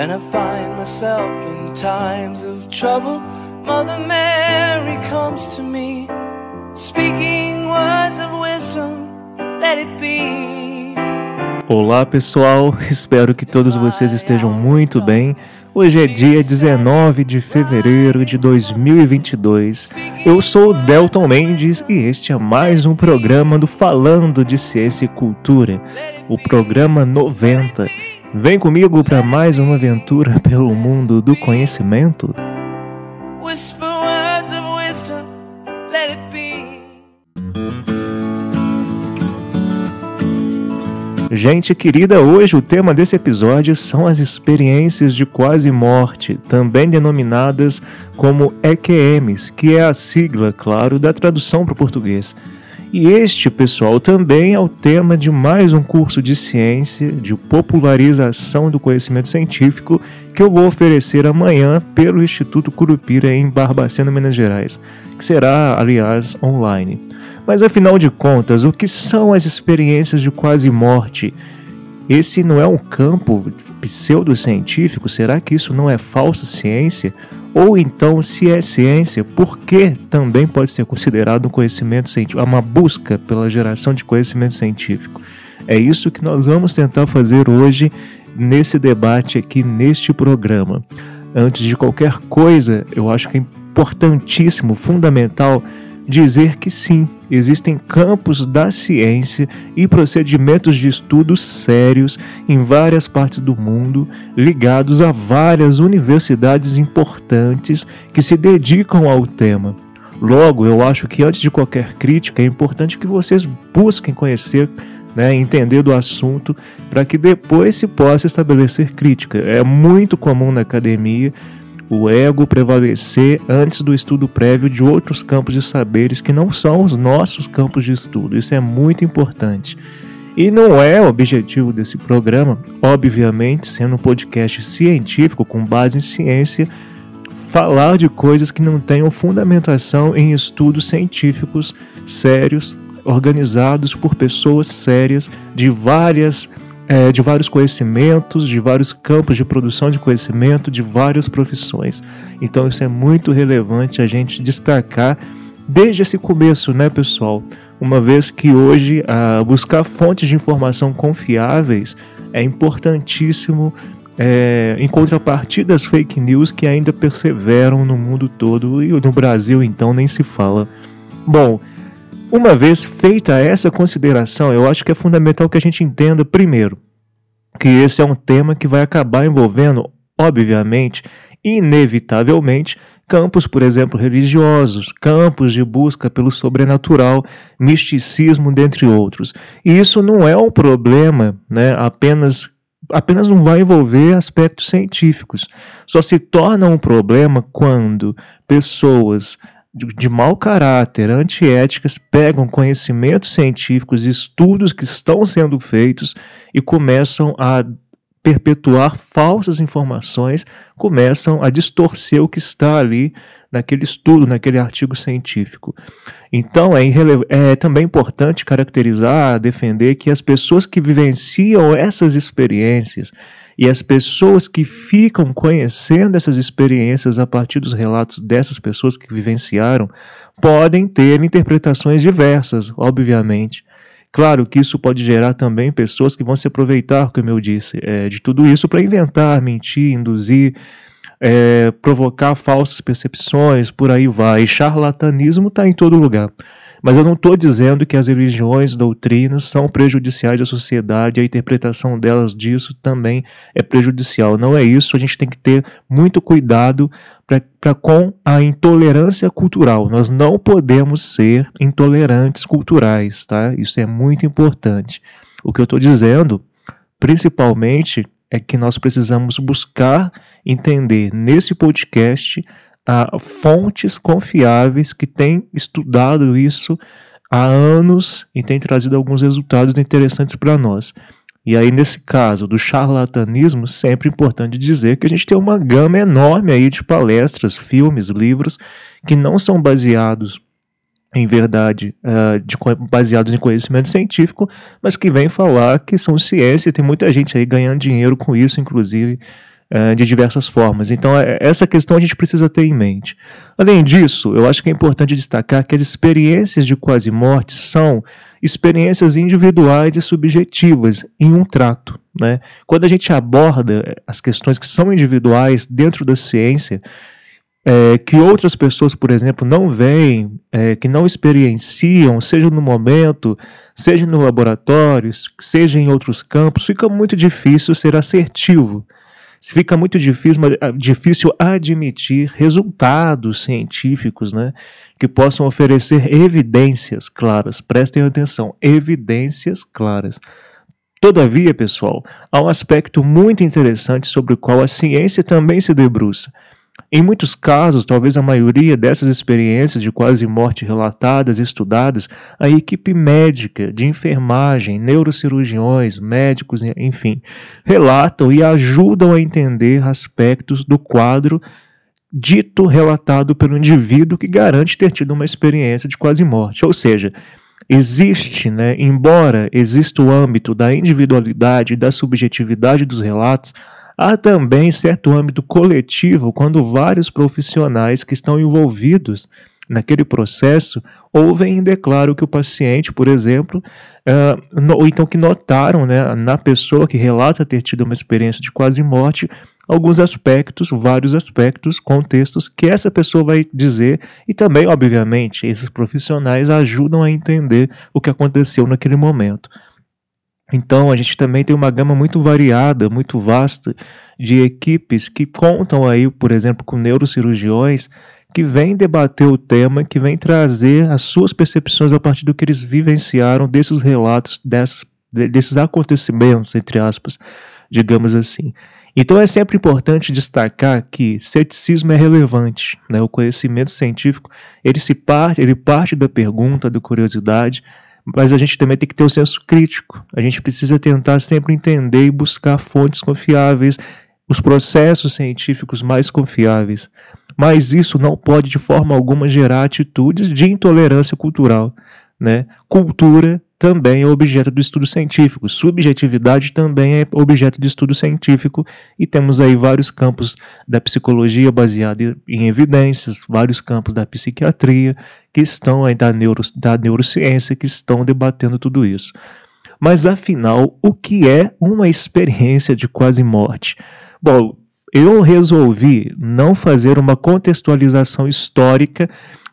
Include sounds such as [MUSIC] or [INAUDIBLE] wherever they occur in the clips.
When I find myself in times of trouble, Mother Mary comes to me, speaking words of wisdom, let it be. Olá pessoal, espero que todos vocês estejam muito bem. Hoje é dia 19 de fevereiro de 2022. Eu sou Delton Mendes e este é mais um programa do Falando de Ciência e Cultura, o programa 90. Vem comigo para mais uma aventura pelo mundo do conhecimento. Gente querida, hoje o tema desse episódio são as experiências de quase morte, também denominadas como EQMs, que é a sigla, claro, da tradução para o português. E este, pessoal, também é o tema de mais um curso de ciência, de popularização do conhecimento científico, que eu vou oferecer amanhã pelo Instituto Curupira em Barbacena, Minas Gerais, que será, aliás, online. Mas afinal de contas, o que são as experiências de quase morte? Esse não é um campo pseudocientífico? Será que isso não é falsa ciência? Ou então, se é ciência, por que também pode ser considerado um conhecimento científico, uma busca pela geração de conhecimento científico? É isso que nós vamos tentar fazer hoje nesse debate aqui neste programa. Antes de qualquer coisa, eu acho que é importantíssimo, fundamental dizer que sim, existem campos da ciência e procedimentos de estudos sérios em várias partes do mundo, ligados a várias universidades importantes que se dedicam ao tema. Logo, eu acho que antes de qualquer crítica é importante que vocês busquem conhecer, né, entender do assunto, para que depois se possa estabelecer crítica. É muito comum na academia o ego prevalecer antes do estudo prévio de outros campos de saberes que não são os nossos campos de estudo. Isso é muito importante. E não é o objetivo desse programa, obviamente, sendo um podcast científico com base em ciência, falar de coisas que não tenham fundamentação em estudos científicos sérios, organizados por pessoas sérias de várias é, de vários conhecimentos, de vários campos de produção de conhecimento, de várias profissões. Então isso é muito relevante a gente destacar desde esse começo, né, pessoal? Uma vez que hoje a buscar fontes de informação confiáveis é importantíssimo é, em contrapartida das fake news que ainda perseveram no mundo todo e no Brasil então nem se fala. Bom, uma vez feita essa consideração, eu acho que é fundamental que a gente entenda, primeiro, que esse é um tema que vai acabar envolvendo, obviamente, inevitavelmente, campos, por exemplo, religiosos, campos de busca pelo sobrenatural, misticismo, dentre outros. E isso não é um problema né, apenas apenas não vai envolver aspectos científicos. Só se torna um problema quando pessoas de, mau caráter, antiéticas, pegam conhecimentos científicos, estudos que estão sendo feitos e começam a perpetuar falsas informações, começam a distorcer o que está ali naquele estudo, naquele artigo científico. Então é, é, também importante caracterizar, defender que as pessoas que vivenciam essas experiências e as pessoas que ficam conhecendo essas experiências a partir dos relatos dessas pessoas que vivenciaram podem ter interpretações diversas, obviamente. Claro que isso pode gerar também pessoas que vão se aproveitar, como eu disse, é, de tudo isso para inventar, mentir, induzir, é, provocar falsas percepções, por aí vai. E charlatanismo está em todo lugar. Mas eu não estou dizendo que as religiões, doutrinas são prejudiciais à sociedade, a interpretação delas disso também é prejudicial. Não é isso, a gente tem que ter muito cuidado para com a intolerância cultural. Nós não podemos ser intolerantes culturais, tá? Isso é muito importante. O que eu estou dizendo, principalmente, é que nós precisamos buscar entender nesse podcast a fontes confiáveis que têm estudado isso há anos e têm trazido alguns resultados interessantes para nós. E aí, nesse caso do charlatanismo, sempre importante dizer que a gente tem uma gama enorme aí de palestras, filmes, livros que não são baseados em verdade, uh, de, baseados em conhecimento científico, mas que vêm falar que são ciência. Tem muita gente aí ganhando dinheiro com isso, inclusive uh, de diversas formas. Então, é, essa questão a gente precisa ter em mente. Além disso, eu acho que é importante destacar que as experiências de quase morte são experiências individuais e subjetivas em um trato. Né? Quando a gente aborda as questões que são individuais dentro da ciência, é, que outras pessoas, por exemplo, não veem, é, que não experienciam, seja no momento, seja no laboratório, seja em outros campos, fica muito difícil ser assertivo. Fica muito difícil, difícil admitir resultados científicos né, que possam oferecer evidências claras. Prestem atenção, evidências claras. Todavia, pessoal, há um aspecto muito interessante sobre o qual a ciência também se debruça em muitos casos, talvez a maioria dessas experiências de quase morte relatadas e estudadas, a equipe médica, de enfermagem, neurocirurgiões, médicos, enfim, relatam e ajudam a entender aspectos do quadro dito relatado pelo indivíduo que garante ter tido uma experiência de quase morte. Ou seja, existe, né, embora exista o âmbito da individualidade e da subjetividade dos relatos, Há também certo âmbito coletivo quando vários profissionais que estão envolvidos naquele processo ouvem e declaram que o paciente, por exemplo, uh, ou então que notaram né, na pessoa que relata ter tido uma experiência de quase morte alguns aspectos, vários aspectos, contextos que essa pessoa vai dizer e também, obviamente, esses profissionais ajudam a entender o que aconteceu naquele momento. Então, a gente também tem uma gama muito variada, muito vasta de equipes que contam aí, por exemplo, com neurocirurgiões que vêm debater o tema, que vêm trazer as suas percepções a partir do que eles vivenciaram desses relatos, dessas, desses acontecimentos, entre aspas, digamos assim. Então é sempre importante destacar que ceticismo é relevante, né? O conhecimento científico ele se parte, ele parte da pergunta, da curiosidade, mas a gente também tem que ter o senso crítico. A gente precisa tentar sempre entender e buscar fontes confiáveis, os processos científicos mais confiáveis. Mas isso não pode de forma alguma gerar atitudes de intolerância cultural. Né? Cultura também é objeto do estudo científico, subjetividade também é objeto de estudo científico, e temos aí vários campos da psicologia baseada em evidências, vários campos da psiquiatria que estão aí da, neuro, da neurociência que estão debatendo tudo isso. Mas afinal, o que é uma experiência de quase morte? Bom, eu resolvi não fazer uma contextualização histórica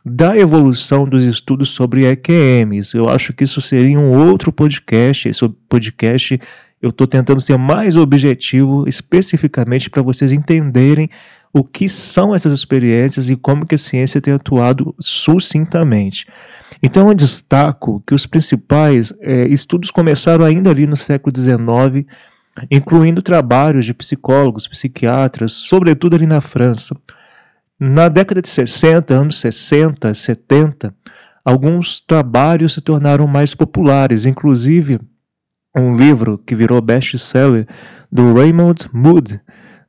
da evolução dos estudos sobre EQMs. Eu acho que isso seria um outro podcast. Esse podcast eu estou tentando ser mais objetivo, especificamente para vocês entenderem o que são essas experiências e como que a ciência tem atuado sucintamente. Então eu destaco que os principais é, estudos começaram ainda ali no século XIX, incluindo trabalhos de psicólogos, psiquiatras, sobretudo ali na França. Na década de 60, anos 60, 70, alguns trabalhos se tornaram mais populares, inclusive um livro que virou best-seller do Raymond Mood,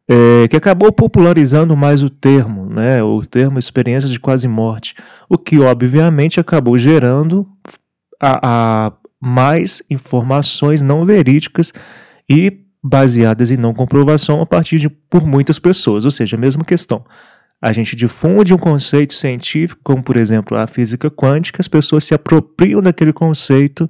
é, que acabou popularizando mais o termo, né, o termo experiência de quase morte, o que obviamente acabou gerando a, a mais informações não verídicas e baseadas em não comprovação a partir de por muitas pessoas, ou seja, a mesma questão. A gente difunde um conceito científico, como por exemplo a física quântica, as pessoas se apropriam daquele conceito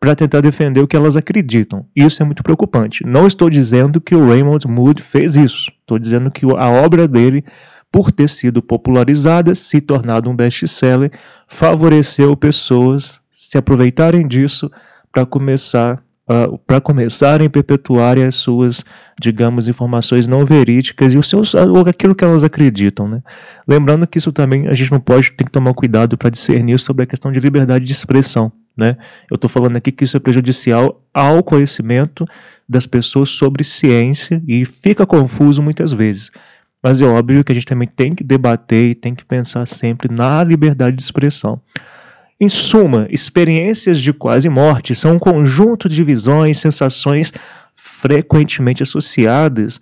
para tentar defender o que elas acreditam. Isso é muito preocupante. Não estou dizendo que o Raymond Moody fez isso. Estou dizendo que a obra dele, por ter sido popularizada, se tornado um best-seller, favoreceu pessoas se aproveitarem disso para começar uh, para começarem a perpetuar as suas, digamos, informações não verídicas e os seus, aquilo que elas acreditam. Né? Lembrando que isso também a gente não pode, tem que tomar cuidado para discernir sobre a questão de liberdade de expressão. Né? Eu estou falando aqui que isso é prejudicial ao conhecimento das pessoas sobre ciência e fica confuso muitas vezes. Mas é óbvio que a gente também tem que debater e tem que pensar sempre na liberdade de expressão. Em suma, experiências de quase morte são um conjunto de visões, sensações frequentemente associadas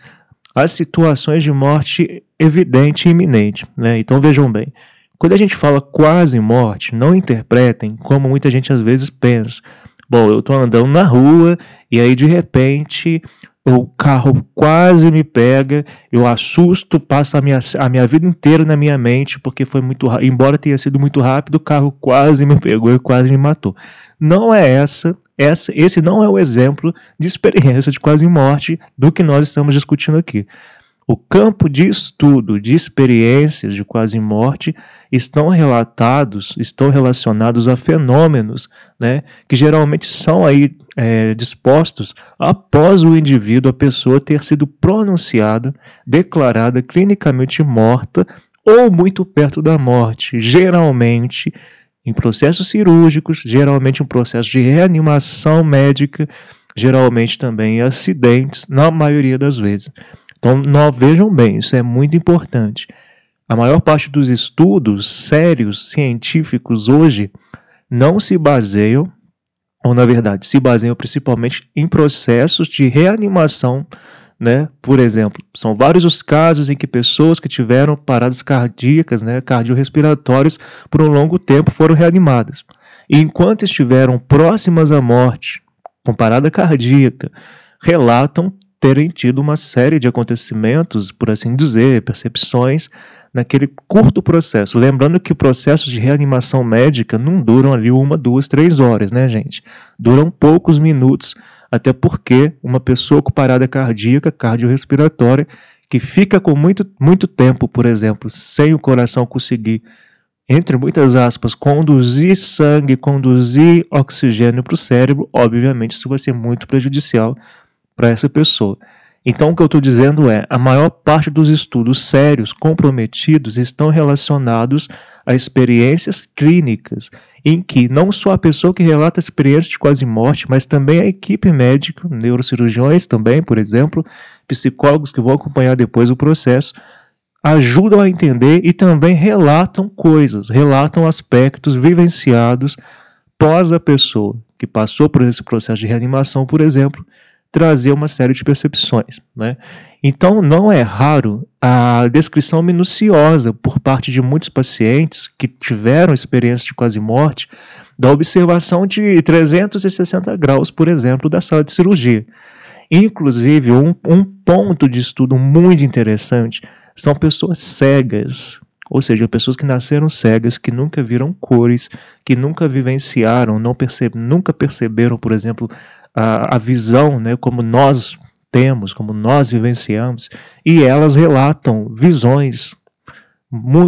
a situações de morte evidente e iminente. Né? Então vejam bem, quando a gente fala quase morte, não interpretem como muita gente às vezes pensa. Bom, eu estou andando na rua e aí de repente o carro quase me pega, eu assusto, passa a minha, a minha vida inteira na minha mente, porque foi muito embora tenha sido muito rápido, o carro quase me pegou e quase me matou. Não é essa, essa, esse não é o exemplo de experiência de quase morte do que nós estamos discutindo aqui. O campo de estudo de experiências de quase morte estão relatados, estão relacionados a fenômenos né, que geralmente são aí é, dispostos após o indivíduo, a pessoa ter sido pronunciada, declarada clinicamente morta ou muito perto da morte, geralmente em processos cirúrgicos, geralmente em processo de reanimação médica, geralmente também em acidentes, na maioria das vezes. Então, não, vejam bem, isso é muito importante. A maior parte dos estudos sérios científicos hoje não se baseiam, ou na verdade, se baseiam principalmente em processos de reanimação, né? Por exemplo, são vários os casos em que pessoas que tiveram paradas cardíacas, né, cardiorrespiratórias por um longo tempo foram reanimadas. E enquanto estiveram próximas à morte, com parada cardíaca, relatam terem tido uma série de acontecimentos, por assim dizer, percepções, naquele curto processo. Lembrando que processos de reanimação médica não duram ali uma, duas, três horas, né, gente? Duram poucos minutos, até porque uma pessoa com parada cardíaca, cardiorrespiratória, que fica com muito, muito tempo, por exemplo, sem o coração conseguir, entre muitas aspas, conduzir sangue, conduzir oxigênio para o cérebro, obviamente isso vai ser muito prejudicial para essa pessoa. Então, o que eu estou dizendo é: a maior parte dos estudos sérios, comprometidos, estão relacionados a experiências clínicas, em que não só a pessoa que relata a experiência de quase morte, mas também a equipe médica, neurocirurgiões também, por exemplo, psicólogos que vão acompanhar depois o processo, ajudam a entender e também relatam coisas, relatam aspectos vivenciados pós a pessoa que passou por esse processo de reanimação, por exemplo, trazer uma série de percepções. Né? Então, não é raro a descrição minuciosa por parte de muitos pacientes que tiveram experiência de quase morte da observação de 360 graus, por exemplo, da sala de cirurgia. Inclusive, um, um ponto de estudo muito interessante são pessoas cegas, ou seja, pessoas que nasceram cegas, que nunca viram cores, que nunca vivenciaram, não percebe, nunca perceberam, por exemplo, a, a visão, né, como nós temos, como nós vivenciamos, e elas relatam visões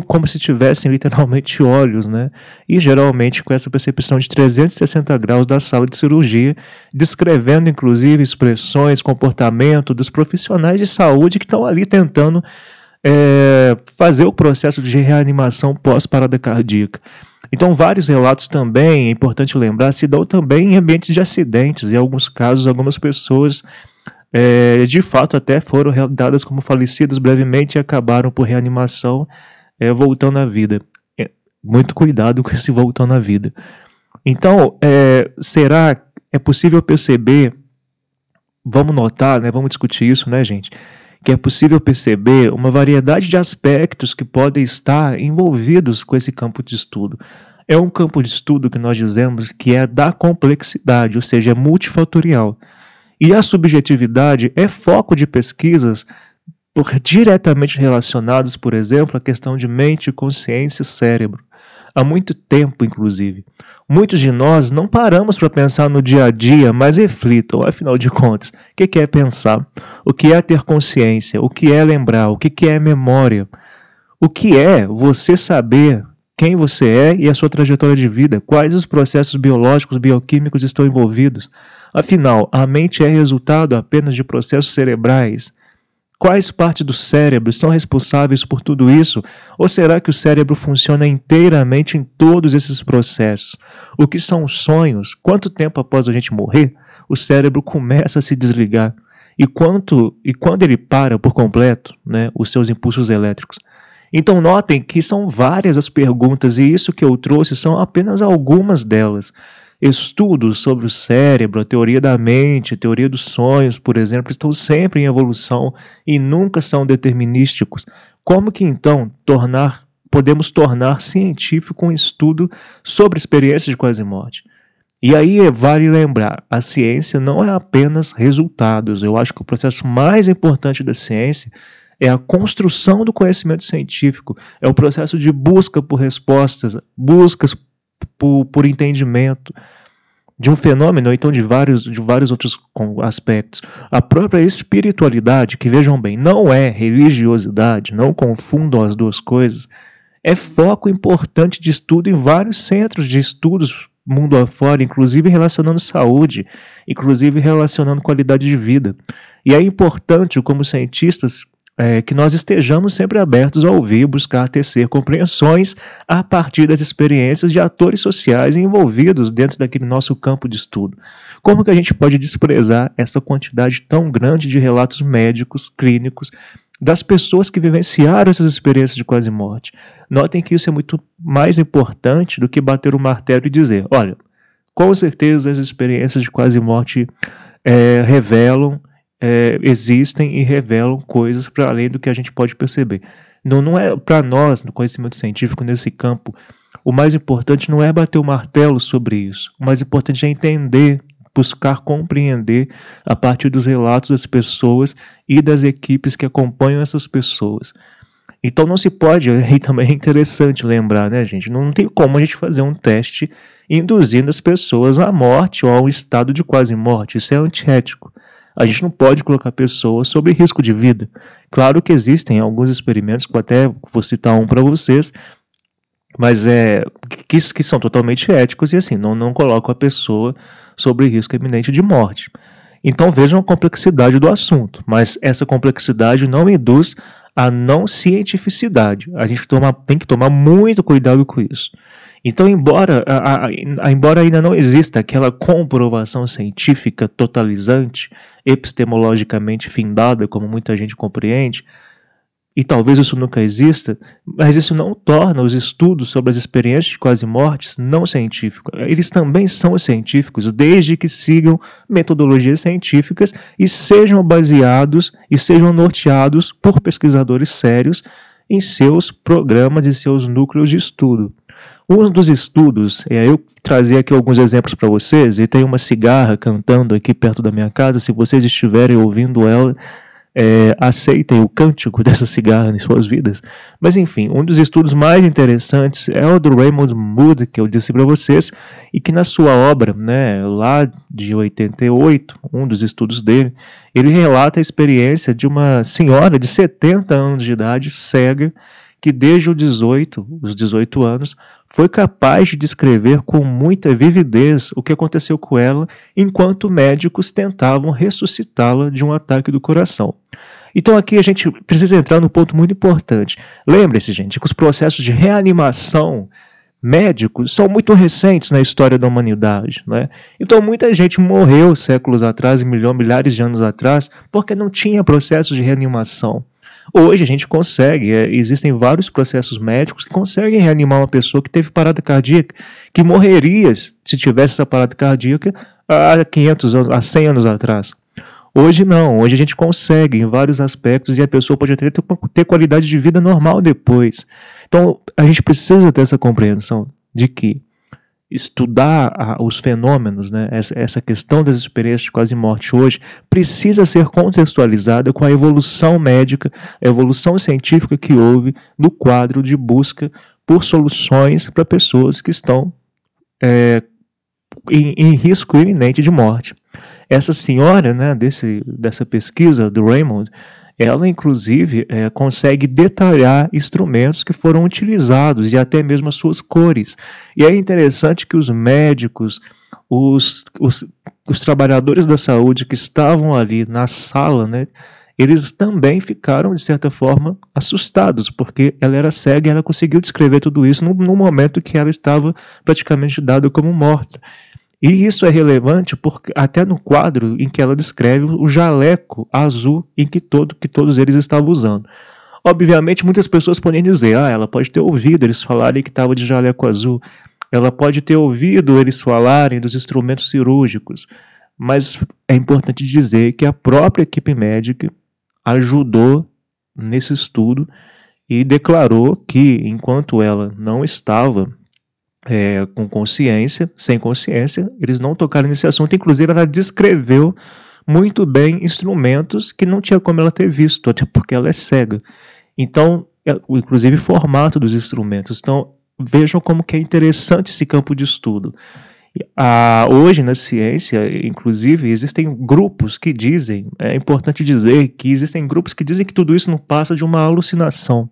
como se tivessem literalmente [LAUGHS] olhos, né? E geralmente com essa percepção de 360 graus da sala de cirurgia, descrevendo inclusive expressões, comportamento dos profissionais de saúde que estão ali tentando é, fazer o processo de reanimação pós-parada cardíaca. Então, vários relatos também, é importante lembrar, se dão também em ambientes de acidentes. Em alguns casos, algumas pessoas é, de fato até foram dadas como falecidas brevemente e acabaram por reanimação, é, voltando à vida. É, muito cuidado com esse voltando à vida. Então, é, será é possível perceber? Vamos notar, né? Vamos discutir isso, né, gente? Que é possível perceber uma variedade de aspectos que podem estar envolvidos com esse campo de estudo. É um campo de estudo que nós dizemos que é da complexidade, ou seja, é multifatorial. E a subjetividade é foco de pesquisas por, diretamente relacionados, por exemplo, à questão de mente, consciência e cérebro. Há muito tempo, inclusive. Muitos de nós não paramos para pensar no dia a dia, mas reflitam, afinal de contas, o que é pensar? O que é ter consciência? O que é lembrar? O que é memória? O que é você saber quem você é e a sua trajetória de vida? Quais os processos biológicos, bioquímicos estão envolvidos? Afinal, a mente é resultado apenas de processos cerebrais. Quais partes do cérebro são responsáveis por tudo isso? Ou será que o cérebro funciona inteiramente em todos esses processos? O que são sonhos? Quanto tempo após a gente morrer, o cérebro começa a se desligar? E, quanto, e quando ele para por completo né, os seus impulsos elétricos? Então, notem que são várias as perguntas, e isso que eu trouxe são apenas algumas delas. Estudos sobre o cérebro, a teoria da mente, a teoria dos sonhos, por exemplo, estão sempre em evolução e nunca são determinísticos. Como que então tornar, podemos tornar científico um estudo sobre experiências de quase morte? E aí vale lembrar, a ciência não é apenas resultados. Eu acho que o processo mais importante da ciência é a construção do conhecimento científico, é o processo de busca por respostas, buscas por, por entendimento de um fenômeno, ou então de vários, de vários outros aspectos. A própria espiritualidade, que vejam bem, não é religiosidade, não confundam as duas coisas, é foco importante de estudo em vários centros de estudos mundo afora, inclusive relacionando saúde, inclusive relacionando qualidade de vida. E é importante, como cientistas, é, que nós estejamos sempre abertos a ouvir, buscar tecer compreensões a partir das experiências de atores sociais envolvidos dentro daquele nosso campo de estudo. Como que a gente pode desprezar essa quantidade tão grande de relatos médicos, clínicos, das pessoas que vivenciaram essas experiências de quase morte? Notem que isso é muito mais importante do que bater o martelo e dizer: olha, com certeza as experiências de quase morte é, revelam é, existem e revelam coisas para além do que a gente pode perceber. Não, não é para nós, no conhecimento científico, nesse campo, o mais importante não é bater o martelo sobre isso. O mais importante é entender, buscar compreender a partir dos relatos das pessoas e das equipes que acompanham essas pessoas. Então não se pode, [LAUGHS] e também é interessante lembrar, né, gente? Não tem como a gente fazer um teste induzindo as pessoas à morte ou a um estado de quase morte. Isso é antiético. A gente não pode colocar pessoas sob risco de vida. Claro que existem alguns experimentos, que até vou citar um para vocês, mas é que, que, são totalmente éticos e assim, não, não colocam a pessoa sobre risco iminente de morte. Então vejam a complexidade do assunto, mas essa complexidade não induz a não cientificidade. A gente toma, tem que tomar muito cuidado com isso. Então, embora, a, a, embora ainda não exista aquela comprovação científica totalizante, epistemologicamente findada, como muita gente compreende, e talvez isso nunca exista, mas isso não torna os estudos sobre as experiências de quase mortes não científicos. Eles também são científicos, desde que sigam metodologias científicas e sejam baseados e sejam norteados por pesquisadores sérios em seus programas e seus núcleos de estudo. Um dos estudos, é, eu trazer aqui alguns exemplos para vocês, e tem uma cigarra cantando aqui perto da minha casa, se vocês estiverem ouvindo ela, é, aceitem o cântico [LAUGHS] dessa cigarra em suas vidas. Mas enfim, um dos estudos mais interessantes é o do Raymond Mood, que eu disse para vocês, e que na sua obra, né, lá de 88, um dos estudos dele, ele relata a experiência de uma senhora de 70 anos de idade, cega, que desde os 18, os 18 anos, foi capaz de descrever com muita vividez o que aconteceu com ela enquanto médicos tentavam ressuscitá-la de um ataque do coração. Então aqui a gente precisa entrar no ponto muito importante. Lembre-se, gente, que os processos de reanimação médicos são muito recentes na história da humanidade. Né? Então muita gente morreu séculos atrás, milhares de anos atrás, porque não tinha processos de reanimação. Hoje a gente consegue, é, existem vários processos médicos que conseguem reanimar uma pessoa que teve parada cardíaca, que morreria se tivesse essa parada cardíaca há 500 anos, há 100 anos atrás. Hoje não, hoje a gente consegue em vários aspectos e a pessoa pode até ter, ter qualidade de vida normal depois. Então a gente precisa ter essa compreensão de que estudar a, os fenômenos, né, essa, essa questão das experiências de quase morte hoje, precisa ser contextualizada com a evolução médica, a evolução científica que houve no quadro de busca por soluções para pessoas que estão é, em, em, risco iminente de morte. Essa senhora, né, desse, dessa pesquisa do Raymond, ela, inclusive, é, consegue detalhar instrumentos que foram utilizados e até mesmo as suas cores. E é interessante que os médicos, os, os, os trabalhadores da saúde que estavam ali na sala, né, eles também ficaram, de certa forma, assustados, porque ela era cega e ela conseguiu descrever tudo isso no, no momento que ela estava praticamente dada como morta. E isso é relevante porque até no quadro em que ela descreve o jaleco azul em que, todo, que todos eles estavam usando. Obviamente, muitas pessoas podem dizer, ah, ela pode ter ouvido eles falarem que estava de jaleco azul, ela pode ter ouvido eles falarem dos instrumentos cirúrgicos, mas é importante dizer que a própria equipe médica ajudou nesse estudo e declarou que, enquanto ela não estava é, com consciência, sem consciência, eles não tocaram nesse assunto. Inclusive, ela descreveu muito bem instrumentos que não tinha como ela ter visto, até porque ela é cega. Então, é, inclusive formato dos instrumentos. Então, vejam como que é interessante esse campo de estudo. Ah, hoje na ciência, inclusive, existem grupos que dizem, é importante dizer que existem grupos que dizem que tudo isso não passa de uma alucinação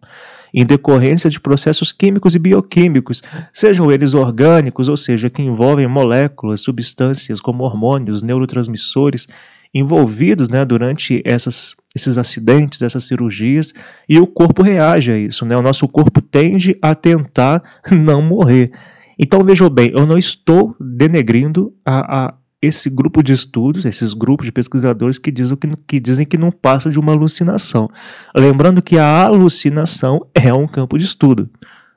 em decorrência de processos químicos e bioquímicos, sejam eles orgânicos, ou seja, que envolvem moléculas, substâncias como hormônios, neurotransmissores, envolvidos né, durante essas, esses acidentes, essas cirurgias, e o corpo reage a isso. Né? O nosso corpo tende a tentar [LAUGHS] não morrer. Então vejam bem, eu não estou denegrindo a, a esse grupo de estudos, esses grupos de pesquisadores que dizem que, que dizem que não passa de uma alucinação. Lembrando que a alucinação é um campo de estudo.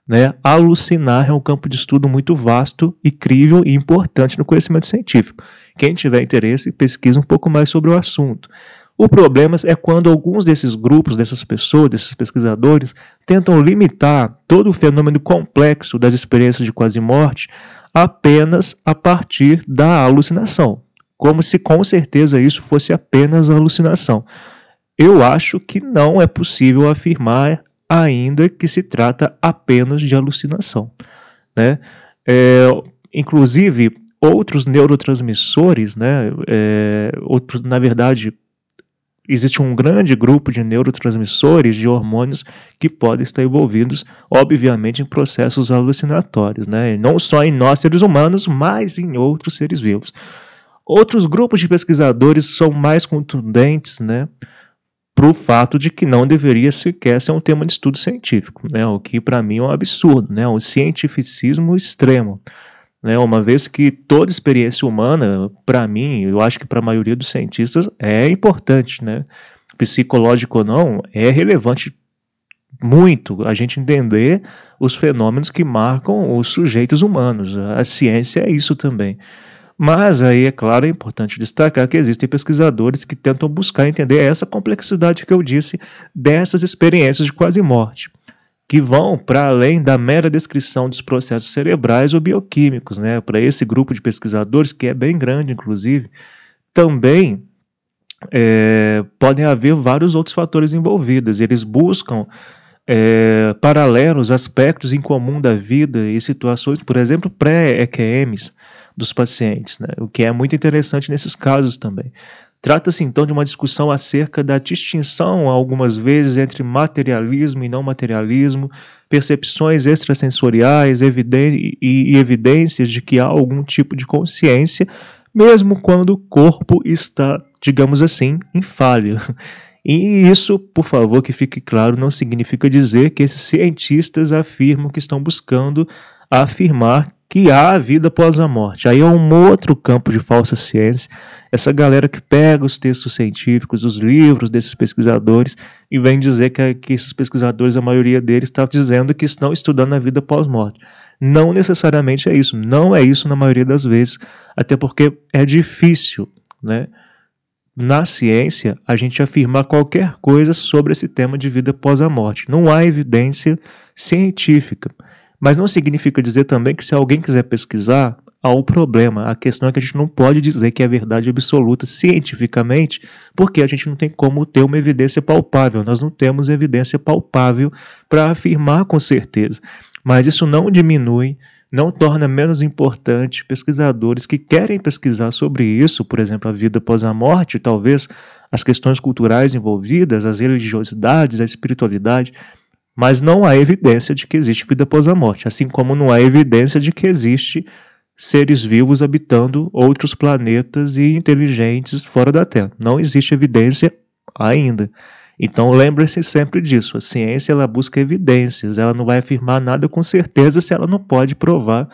Né? Alucinar é um campo de estudo muito vasto, incrível e importante no conhecimento científico. Quem tiver interesse, pesquisa um pouco mais sobre o assunto. O problema é quando alguns desses grupos, dessas pessoas, desses pesquisadores, tentam limitar todo o fenômeno complexo das experiências de quase morte apenas a partir da alucinação, como se com certeza isso fosse apenas alucinação. Eu acho que não é possível afirmar ainda que se trata apenas de alucinação. Né? É, inclusive, outros neurotransmissores, né, é, outros, na verdade, existe um grande grupo de neurotransmissores, de hormônios que podem estar envolvidos, obviamente, em processos alucinatórios, né? não só em nós seres humanos, mas em outros seres vivos. Outros grupos de pesquisadores são mais contundentes, né? para o fato de que não deveria sequer ser um tema de estudo científico, né? o que para mim é um absurdo, né? um cientificismo extremo. Né, uma vez que toda experiência humana, para mim, eu acho que para a maioria dos cientistas, é importante, né? psicológico ou não, é relevante muito a gente entender os fenômenos que marcam os sujeitos humanos. A ciência é isso também. Mas aí, é claro, é importante destacar que existem pesquisadores que tentam buscar entender essa complexidade que eu disse dessas experiências de quase morte que vão para além da mera descrição dos processos cerebrais ou bioquímicos, né? Para esse grupo de pesquisadores, que é bem grande, inclusive, também é, podem haver vários outros fatores envolvidos. Eles buscam é, paralelos, aspectos em comum da vida e situações, por exemplo, pré-EQMs dos pacientes, né? o que é muito interessante nesses casos também. Trata-se então de uma discussão acerca da distinção, algumas vezes, entre materialismo e não materialismo, percepções extrasensoriais e evidências de que há algum tipo de consciência, mesmo quando o corpo está, digamos assim, em falha. E isso, por favor, que fique claro, não significa dizer que esses cientistas afirmam que estão buscando afirmar que há vida após a morte. Aí é um outro campo de falsa ciência. Essa galera que pega os textos científicos, os livros desses pesquisadores e vem dizer que, que esses pesquisadores, a maioria deles, está dizendo que estão estudando a vida pós-morte. Não necessariamente é isso. Não é isso na maioria das vezes. Até porque é difícil, né? Na ciência, a gente afirmar qualquer coisa sobre esse tema de vida após a morte. Não há evidência científica. Mas não significa dizer também que se alguém quiser pesquisar, há um problema. A questão é que a gente não pode dizer que é verdade absoluta cientificamente, porque a gente não tem como ter uma evidência palpável. Nós não temos evidência palpável para afirmar com certeza. Mas isso não diminui, não torna menos importante pesquisadores que querem pesquisar sobre isso, por exemplo, a vida após a morte, talvez as questões culturais envolvidas, as religiosidades, a espiritualidade mas não há evidência de que existe vida após a morte, assim como não há evidência de que existe seres vivos habitando outros planetas e inteligentes fora da Terra. Não existe evidência ainda. Então lembre-se sempre disso. A ciência ela busca evidências, ela não vai afirmar nada com certeza se ela não pode provar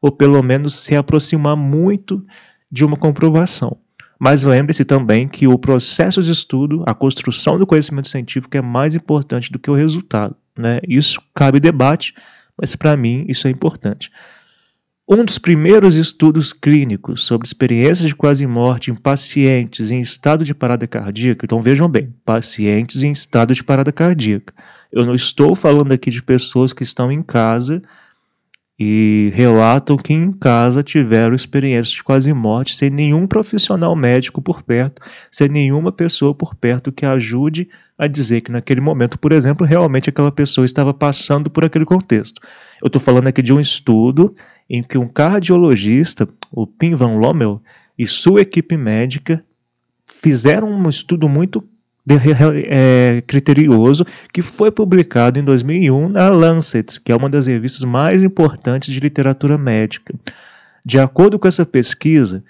ou pelo menos se aproximar muito de uma comprovação. Mas lembre-se também que o processo de estudo, a construção do conhecimento científico é mais importante do que o resultado. Né? Isso cabe debate, mas para mim isso é importante. Um dos primeiros estudos clínicos sobre experiências de quase morte em pacientes em estado de parada cardíaca, então vejam bem, pacientes em estado de parada cardíaca. Eu não estou falando aqui de pessoas que estão em casa e relatam que em casa tiveram experiências de quase morte sem nenhum profissional médico por perto, sem nenhuma pessoa por perto que ajude a dizer que naquele momento, por exemplo, realmente aquela pessoa estava passando por aquele contexto. Eu estou falando aqui de um estudo em que um cardiologista, o Pim Van Lommel, e sua equipe médica fizeram um estudo muito é, criterioso que foi publicado em 2001 na Lancet, que é uma das revistas mais importantes de literatura médica. De acordo com essa pesquisa,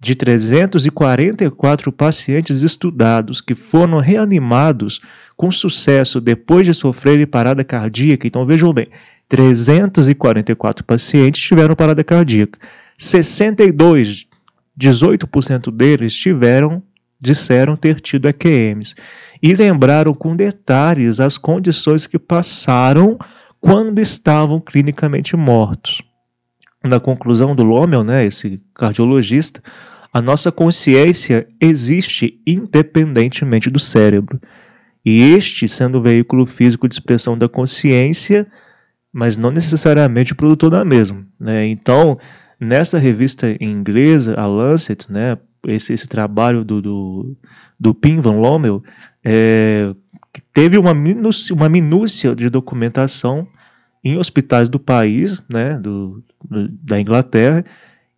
de 344 pacientes estudados que foram reanimados com sucesso depois de sofrerem parada cardíaca, então vejam bem, 344 pacientes tiveram parada cardíaca. 62, 18% deles tiveram disseram ter tido EQMs e lembraram com detalhes as condições que passaram quando estavam clinicamente mortos. Na conclusão do Lommel, né, esse cardiologista, a nossa consciência existe independentemente do cérebro. E este sendo o veículo físico de expressão da consciência, mas não necessariamente o produtor da mesma. Né? Então, nessa revista inglesa, a Lancet, né, esse, esse trabalho do, do, do Pim Van Lommel, é, teve uma minúcia, uma minúcia de documentação em hospitais do país, né, do, do, da Inglaterra,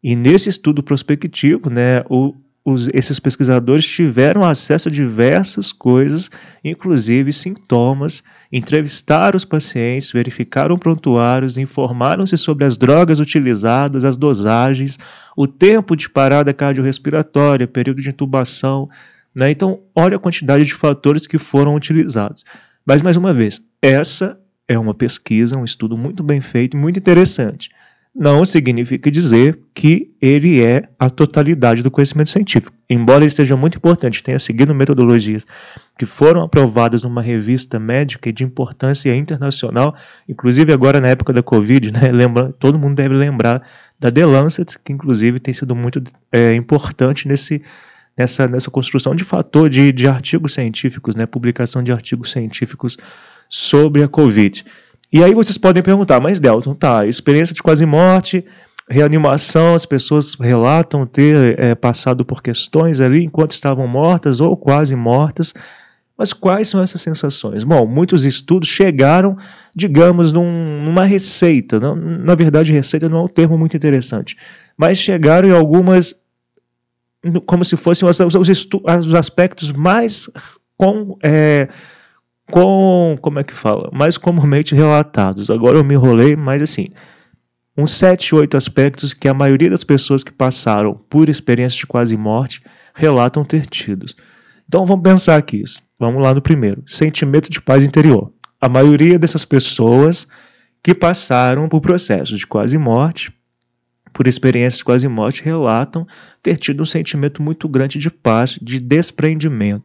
e nesse estudo prospectivo, né, o, os, esses pesquisadores tiveram acesso a diversas coisas, inclusive sintomas, entrevistaram os pacientes, verificaram prontuários, informaram-se sobre as drogas utilizadas, as dosagens, o tempo de parada cardiorrespiratória, período de intubação. Né? Então, olha a quantidade de fatores que foram utilizados. Mas, mais uma vez, essa é uma pesquisa, um estudo muito bem feito, muito interessante não significa dizer que ele é a totalidade do conhecimento científico. Embora ele seja muito importante, tenha seguido metodologias que foram aprovadas numa revista médica e de importância internacional, inclusive agora na época da Covid, né, [LAUGHS] lembra, todo mundo deve lembrar da The Lancet, que inclusive tem sido muito é, importante nesse, nessa, nessa construção de fator de, de artigos científicos, né, publicação de artigos científicos sobre a Covid. E aí vocês podem perguntar, mas Delton, tá, experiência de quase morte, reanimação, as pessoas relatam ter é, passado por questões ali enquanto estavam mortas ou quase mortas. Mas quais são essas sensações? Bom, muitos estudos chegaram, digamos, num, numa receita. Não, na verdade, receita não é um termo muito interessante, mas chegaram em algumas, como se fossem os, os, os aspectos mais com, é, com, como é que fala, mais comumente relatados. Agora eu me enrolei, mas assim, uns 7, 8 aspectos que a maioria das pessoas que passaram por experiências de quase morte relatam ter tidos. Então vamos pensar aqui. Vamos lá no primeiro: sentimento de paz interior. A maioria dessas pessoas que passaram por processos de quase morte, por experiências de quase morte, relatam ter tido um sentimento muito grande de paz, de desprendimento.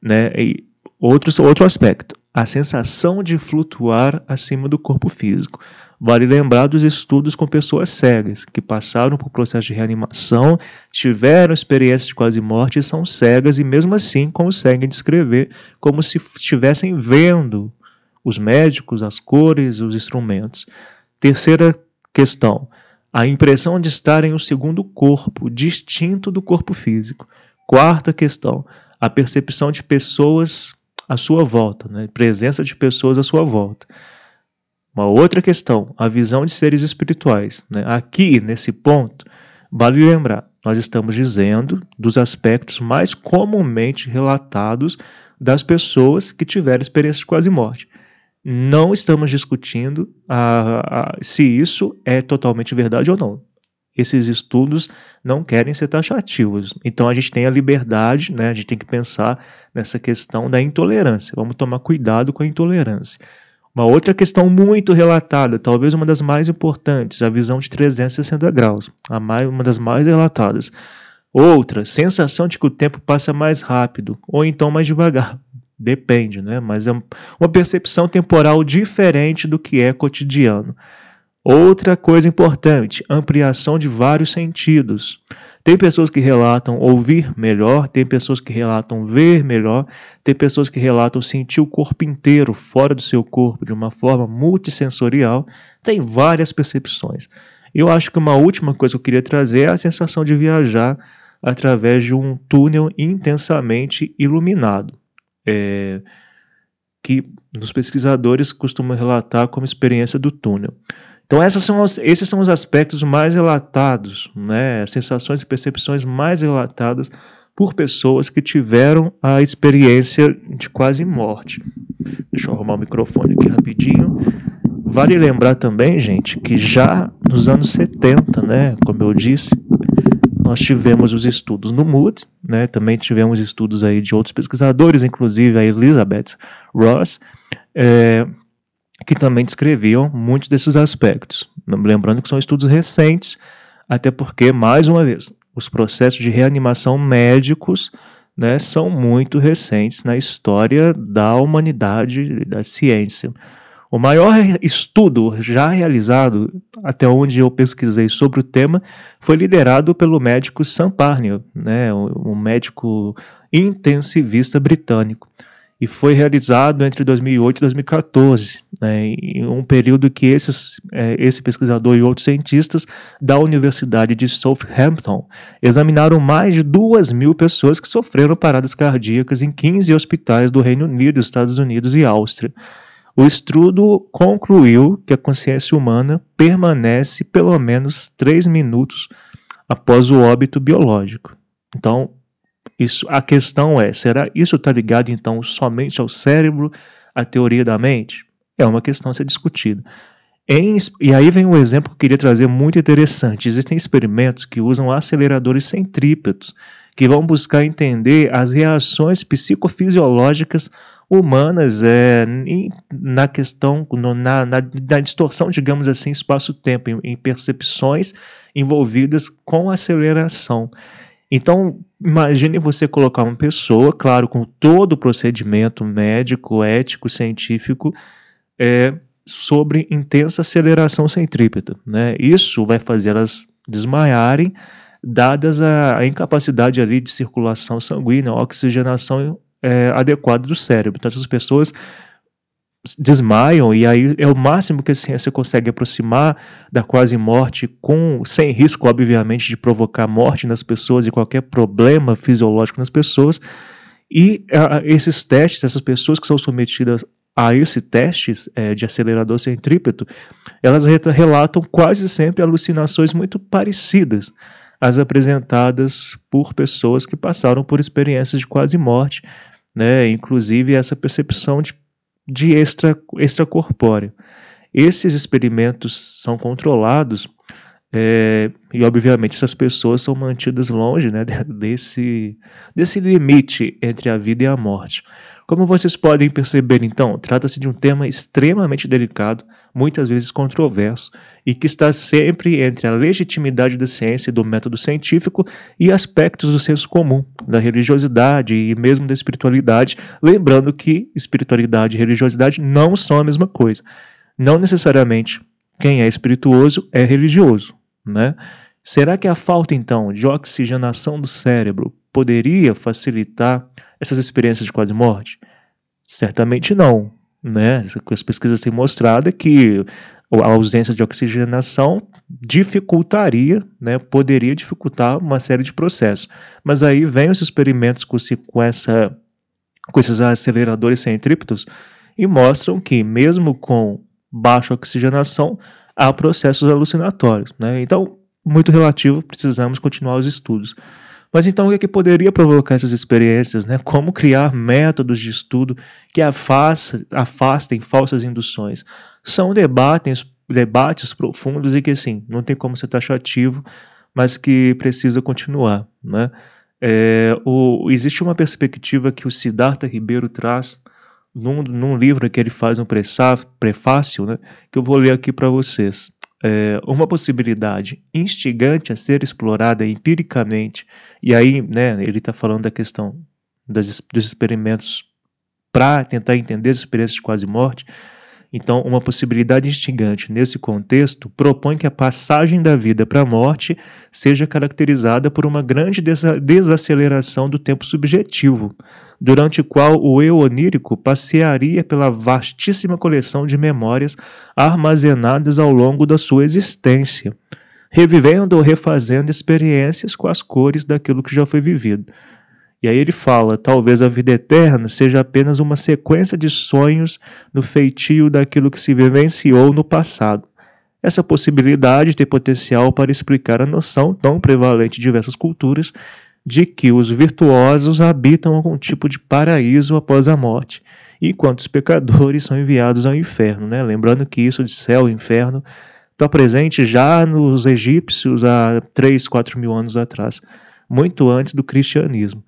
Né? E Outro, outro aspecto, a sensação de flutuar acima do corpo físico. Vale lembrar dos estudos com pessoas cegas, que passaram por processo de reanimação, tiveram experiências de quase morte e são cegas e mesmo assim conseguem descrever como se estivessem vendo os médicos, as cores, os instrumentos. Terceira questão, a impressão de estar em um segundo corpo, distinto do corpo físico. Quarta questão, a percepção de pessoas à sua volta, né? presença de pessoas à sua volta. Uma outra questão, a visão de seres espirituais. Né? Aqui, nesse ponto, vale lembrar, nós estamos dizendo dos aspectos mais comumente relatados das pessoas que tiveram experiência de quase morte. Não estamos discutindo a, a, se isso é totalmente verdade ou não esses estudos não querem ser taxativos. Então a gente tem a liberdade, né? a gente tem que pensar nessa questão da intolerância. Vamos tomar cuidado com a intolerância. Uma outra questão muito relatada, talvez uma das mais importantes, a visão de 360 graus, a mais, uma das mais relatadas. Outra, sensação de que o tempo passa mais rápido ou então mais devagar. [LAUGHS] Depende, né? Mas é uma percepção temporal diferente do que é cotidiano. Outra coisa importante, ampliação de vários sentidos. Tem pessoas que relatam ouvir melhor, tem pessoas que relatam ver melhor, tem pessoas que relatam sentir o corpo inteiro fora do seu corpo de uma forma multissensorial. Tem várias percepções. Eu acho que uma última coisa que eu queria trazer é a sensação de viajar através de um túnel intensamente iluminado. É, que os pesquisadores costumam relatar como experiência do túnel. Então, são esses são os aspectos mais relatados, né, sensações e percepções mais relatadas por pessoas que tiveram a experiência de quase morte. Deixa eu arrumar o microfone aqui rapidinho. Vale lembrar também, gente, que já nos anos 70, né, como eu disse, nós tivemos os estudos no Mood, né, também tivemos estudos aí de outros pesquisadores, inclusive a Elizabeth Ross, é, que também descreviam muitos desses aspectos. Lembrando que são estudos recentes, até porque, mais uma vez, os processos de reanimação médicos né, são muito recentes na história da humanidade, da ciência. O maior estudo já realizado, até onde eu pesquisei sobre o tema, foi liderado pelo médico Sam Parnell, né, um médico intensivista britânico e foi realizado entre 2008 e 2014, né, em um período que esses, é, esse pesquisador e outros cientistas da Universidade de Southampton examinaram mais de duas mil pessoas que sofreram paradas cardíacas em 15 hospitais do Reino Unido, Estados Unidos e Áustria. O estudo concluiu que a consciência humana permanece pelo menos três minutos após o óbito biológico. Então, isso, a questão é, será isso está ligado então somente ao cérebro, à teoria da mente? É uma questão a ser discutida. Em, e aí vem um exemplo que eu queria trazer muito interessante. Existem experimentos que usam aceleradores centrípetos, que vão buscar entender as reações psicofisiológicas humanas é, na questão, no, na, na, na, distorção, digamos assim, espaço-tempo, em, em percepções envolvidas com aceleração. Então, imagine você colocar uma pessoa, claro, com todo o procedimento médico, ético, científico, é, sobre intensa aceleração centrípeta. Né? Isso vai fazer elas desmaiarem, dadas a, a incapacidade ali de circulação sanguínea, oxigenação é, adequada do cérebro. Então, essas pessoas desmaiam e aí é o máximo que a ciência consegue aproximar da quase morte com sem risco obviamente de provocar morte nas pessoas e qualquer problema fisiológico nas pessoas. E esses testes essas pessoas que são submetidas a esse teste é, de acelerador centrípeto elas relatam quase sempre alucinações muito parecidas às apresentadas por pessoas que passaram por experiências de quase morte né, inclusive essa percepção de de extra, extracorpóreo. Esses experimentos são controlados é, e, obviamente, essas pessoas são mantidas longe né, [LAUGHS] desse, desse limite entre a vida e a morte. Como vocês podem perceber, então, trata-se de um tema extremamente delicado, muitas vezes controverso, e que está sempre entre a legitimidade da ciência e do método científico e aspectos do senso comum, da religiosidade e mesmo da espiritualidade, lembrando que espiritualidade e religiosidade não são a mesma coisa. Não necessariamente quem é espirituoso é religioso, né? Será que a falta então de oxigenação do cérebro poderia facilitar essas experiências de quase morte? Certamente não. Né? As pesquisas têm mostrado que a ausência de oxigenação dificultaria, né, poderia dificultar uma série de processos. Mas aí vem os experimentos com, com, essa, com esses aceleradores centrípetos e mostram que, mesmo com baixa oxigenação, há processos alucinatórios. Né? Então, muito relativo, precisamos continuar os estudos. Mas então o que, é que poderia provocar essas experiências? Né? Como criar métodos de estudo que afasta, afastem falsas induções? São debates, debates profundos e que assim, não tem como ser taxativo, mas que precisa continuar. Né? É, o, existe uma perspectiva que o Siddhartha Ribeiro traz num, num livro que ele faz um prefácio, né, que eu vou ler aqui para vocês é, uma possibilidade instigante a ser explorada empiricamente, e aí né, ele está falando da questão das, dos experimentos para tentar entender as experiências de quase morte, Então, uma possibilidade instigante nesse contexto propõe que a passagem da vida para a morte seja caracterizada por uma grande desaceleração do tempo subjetivo, durante o qual o eu onírico passearia pela vastíssima coleção de memórias armazenadas ao longo da sua existência, revivendo ou refazendo experiências com as cores daquilo que já foi vivido. E aí ele fala: talvez a vida eterna seja apenas uma sequência de sonhos no feitio daquilo que se vivenciou no passado. Essa possibilidade tem potencial para explicar a noção tão prevalente em diversas culturas de que os virtuosos habitam algum tipo de paraíso após a morte, enquanto os pecadores são enviados ao inferno. Né? Lembrando que isso de céu e inferno está presente já nos egípcios há 3, 4 mil anos atrás, muito antes do cristianismo.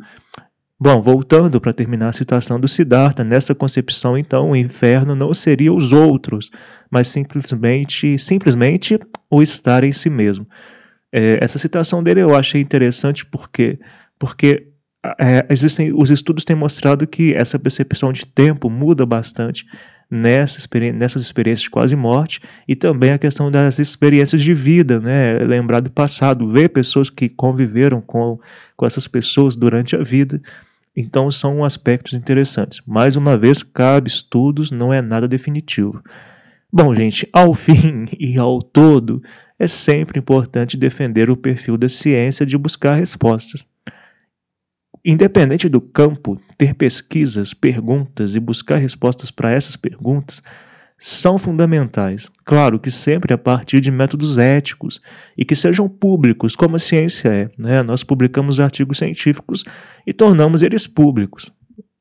Bom, voltando para terminar a citação do Siddhartha, nessa concepção, então, o inferno não seria os outros, mas simplesmente, simplesmente o estar em si mesmo. É, essa citação dele eu achei interessante porque, porque é, existem, os estudos têm mostrado que essa percepção de tempo muda bastante nessa experi nessas experiências de quase morte e também a questão das experiências de vida, né? lembrar do passado, ver pessoas que conviveram com, com essas pessoas durante a vida. Então são aspectos interessantes. Mais uma vez, cabe estudos, não é nada definitivo. Bom, gente, ao [LAUGHS] fim e ao todo, é sempre importante defender o perfil da ciência de buscar respostas. Independente do campo, ter pesquisas, perguntas e buscar respostas para essas perguntas são fundamentais. Claro que sempre a partir de métodos éticos e que sejam públicos, como a ciência é. Né? Nós publicamos artigos científicos e tornamos eles públicos.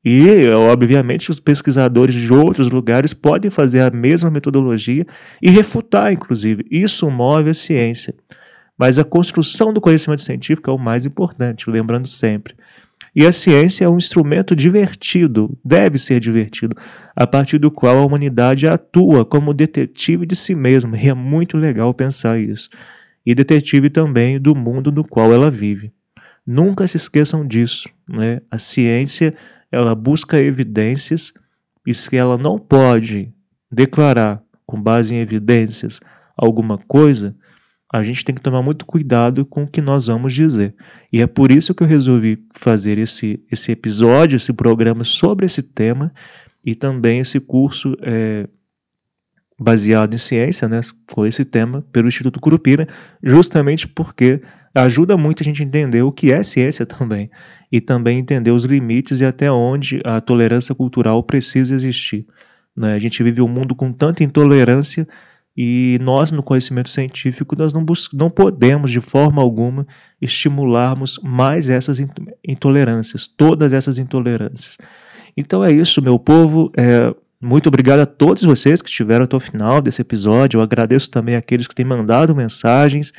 E, obviamente, os pesquisadores de outros lugares podem fazer a mesma metodologia e refutar, inclusive. Isso move a ciência. Mas a construção do conhecimento científico é o mais importante, lembrando sempre. E a ciência é um instrumento divertido, deve ser divertido, a partir do qual a humanidade atua como detetive de si mesma. E é muito legal pensar isso. E detetive também do mundo no qual ela vive. Nunca se esqueçam disso. Né? A ciência ela busca evidências e se ela não pode declarar com base em evidências alguma coisa, a gente tem que tomar muito cuidado com o que nós vamos dizer. E é por isso que eu resolvi fazer esse, esse episódio, esse programa sobre esse tema e também esse curso é, baseado em ciência, né, com esse tema, pelo Instituto Curupira, justamente porque ajuda muito a gente entender o que é ciência também e também entender os limites e até onde a tolerância cultural precisa existir. Né? A gente vive um mundo com tanta intolerância e nós, no conhecimento científico, nós não, não podemos, de forma alguma, estimularmos mais essas intolerâncias, todas essas intolerâncias. Então é isso, meu povo. É, muito obrigado a todos vocês que estiveram até o final desse episódio. Eu agradeço também aqueles que têm mandado mensagens.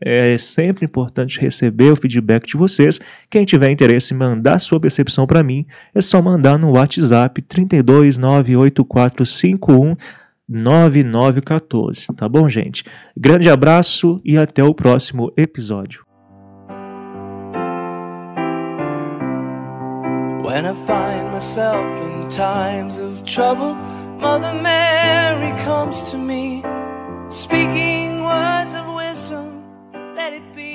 É sempre importante receber o feedback de vocês. Quem tiver interesse em mandar sua percepção para mim, é só mandar no WhatsApp 3298451 9914, tá bom, gente? Grande abraço e até o próximo episódio. When I find myself in times of trouble, Mother Mary comes to me, speaking words of wisdom, let it be.